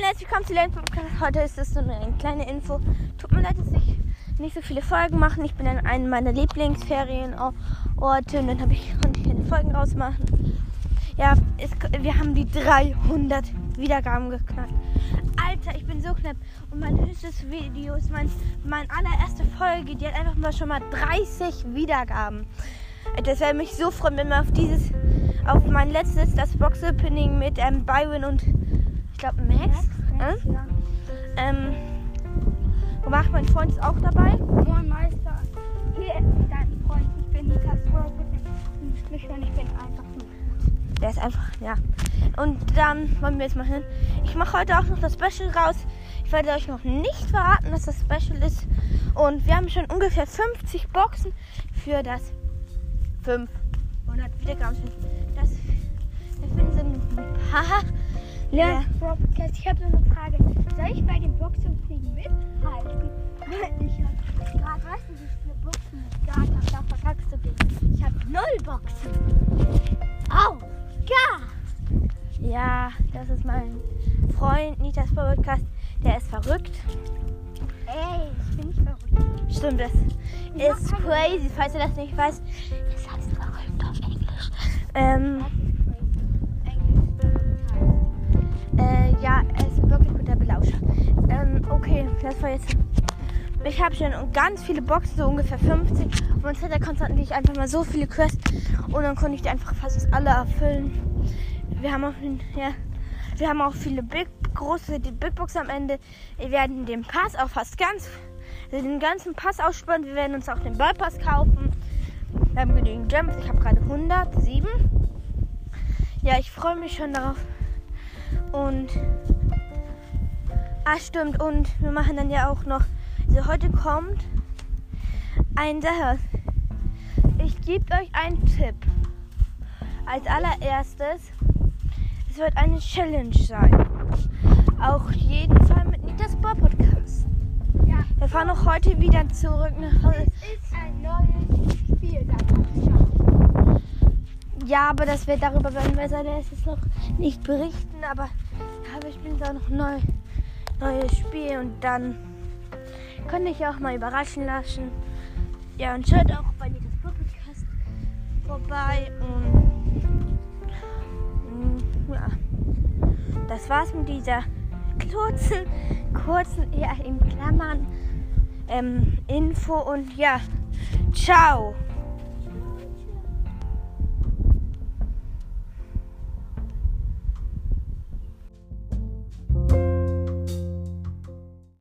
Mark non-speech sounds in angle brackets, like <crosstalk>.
und herzlich willkommen zu Lane Podcast. Heute ist es so eine kleine Info. Tut mir leid, dass ich nicht so viele Folgen mache. Ich bin in einem meiner Lieblingsferienorte und dann habe ich konnte ich keine Folgen rausmachen. Ja, es, wir haben die 300 Wiedergaben geknackt. Alter, ich bin so knapp. Und mein höchstes Video ist mein, meine allererste Folge. Die hat einfach mal schon mal 30 Wiedergaben. Das wäre mich so freuen, wenn wir auf dieses, auf mein letztes, das Box-Opening mit ähm, Byron und glaube Max. Max, äh? ja. Ähm, gemacht, mein Freund ist auch dabei. Moin Meister. Hier ist dein Freund. Ich bin Nikas Freund. Ich bin einfach gut. Der ist einfach, ja. Und dann wollen wir jetzt mal hin. Ich mache heute auch noch das Special raus. Ich werde euch noch nicht verraten, dass das Special ist. Und wir haben schon ungefähr 50 Boxen für das 500 Wiedergaben. Das, wir finden ein paar. <laughs> Ja, Podcast, ich habe so eine Frage. Soll ich bei dem Boxopening mithalten? Ich habe gerade, weißt du, wie viele Boxen mit Gart habe, da verkackst du gegen. Ich habe null Boxen. Au, ja. Ja, das ist mein Freund Nitas Podcast. Der ist verrückt. Ey, ich bin nicht verrückt. Stimmt, das Ich ist crazy. Falls ihr das nicht weißt, das heißt verrückt auf Englisch. Ähm, okay, das war jetzt. Ich habe schon ganz viele Boxen, so ungefähr 50. Und man hat konstantlich einfach mal so viele Quests. Und dann konnte ich die einfach fast alle erfüllen. Wir haben auch, ja, wir haben auch viele Big, große die Big Box am Ende. Wir werden den Pass auch fast ganz, den ganzen Pass aussparen. Wir werden uns auch den Ballpass kaufen. Wir haben genügend Gems. Ich habe gerade 107. Ja, ich freue mich schon darauf. Und. Ah, stimmt. Und wir machen dann ja auch noch. Also heute kommt ein Sache. Ich gebe euch einen Tipp. Als allererstes, es wird eine Challenge sein. Auf jeden Fall mit Nitas Bar Podcast. Ja, Wir fahren auch heute wieder zurück nach Hause. es ist ein neues Spiel, ich. Ja, aber das wird darüber werden wir sein erstes noch nicht berichten. Aber ja, wir spielen da noch neu, neues Spiel und dann könnte ich auch mal überraschen lassen. Ja, und schaut auch bei Nitas Podcast vorbei. Und mm, ja, das war's mit dieser kurzen, kurzen, eher in Klammern, ähm, Info und ja, ciao.